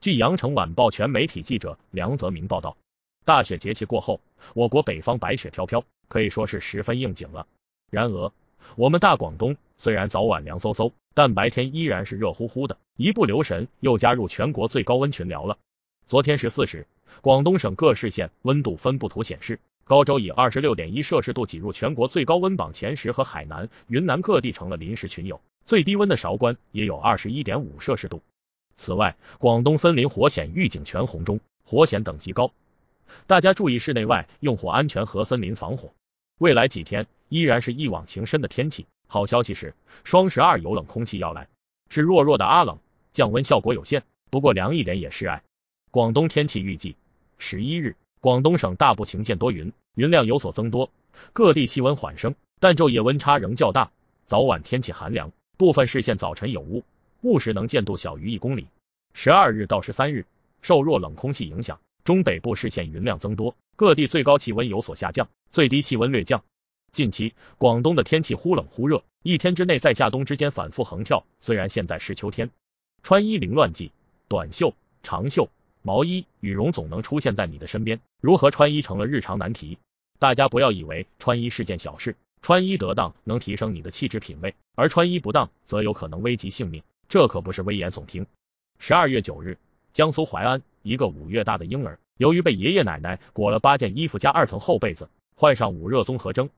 据羊城晚报全媒体记者梁泽明报道，大雪节气过后，我国北方白雪飘飘，可以说是十分应景了。然而，我们大广东虽然早晚凉飕飕，但白天依然是热乎乎的，一不留神又加入全国最高温群聊了。昨天十四时，广东省各市县温度分布图显示，高州以二十六点一摄氏度挤入全国最高温榜前十，和海南、云南各地成了临时群友。最低温的韶关也有二十一点五摄氏度。此外，广东森林火险预警全红中，火险等级高，大家注意室内外用火安全和森林防火。未来几天依然是一往情深的天气。好消息是，双十二有冷空气要来，是弱弱的阿冷，降温效果有限，不过凉一点也是爱。广东天气预计，十一日，广东省大部晴见多云，云量有所增多，各地气温缓升，但昼夜温差仍较大，早晚天气寒凉，部分市县早晨有雾。雾时能见度小于一公里。十二日到十三日，受弱冷空气影响，中北部市县云量增多，各地最高气温有所下降，最低气温略降。近期广东的天气忽冷忽热，一天之内在夏冬之间反复横跳。虽然现在是秋天，穿衣凌乱季，短袖、长袖、毛衣、羽绒总能出现在你的身边。如何穿衣成了日常难题。大家不要以为穿衣是件小事，穿衣得当能提升你的气质品味，而穿衣不当则有可能危及性命。这可不是危言耸听。十二月九日，江苏淮安一个五月大的婴儿，由于被爷爷奶奶裹了八件衣服加二层厚被子，患上捂热综合征。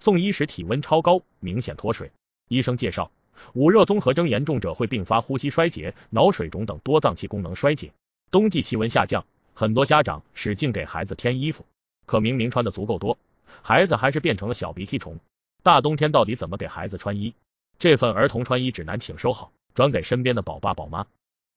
送医时体温超高，明显脱水。医生介绍，捂热综合征严重者会并发呼吸衰竭、脑水肿等多脏器功能衰竭。冬季气温下降，很多家长使劲给孩子添衣服，可明明穿的足够多，孩子还是变成了小鼻涕虫。大冬天到底怎么给孩子穿衣？这份儿童穿衣指南请收好。转给身边的宝爸宝妈。